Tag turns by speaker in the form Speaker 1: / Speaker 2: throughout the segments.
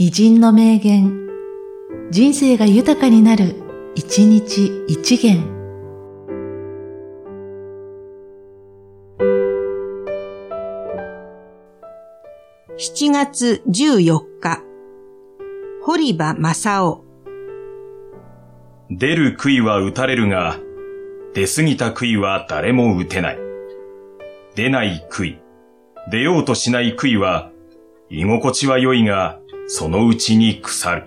Speaker 1: 偉人の名言、人生が豊かになる、一日一元。
Speaker 2: 7月14日、堀場正夫。
Speaker 3: 出る杭は打たれるが、出過ぎた杭は誰も打てない。出ない杭、出ようとしない杭は、居心地は良いが、そのうちに腐る。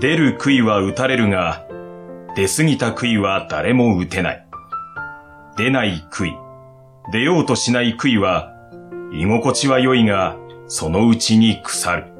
Speaker 3: 出る杭は打たれるが、出過ぎた杭は誰も打てない。出ない杭、出ようとしない杭は、居心地は良いが、そのうちに腐る。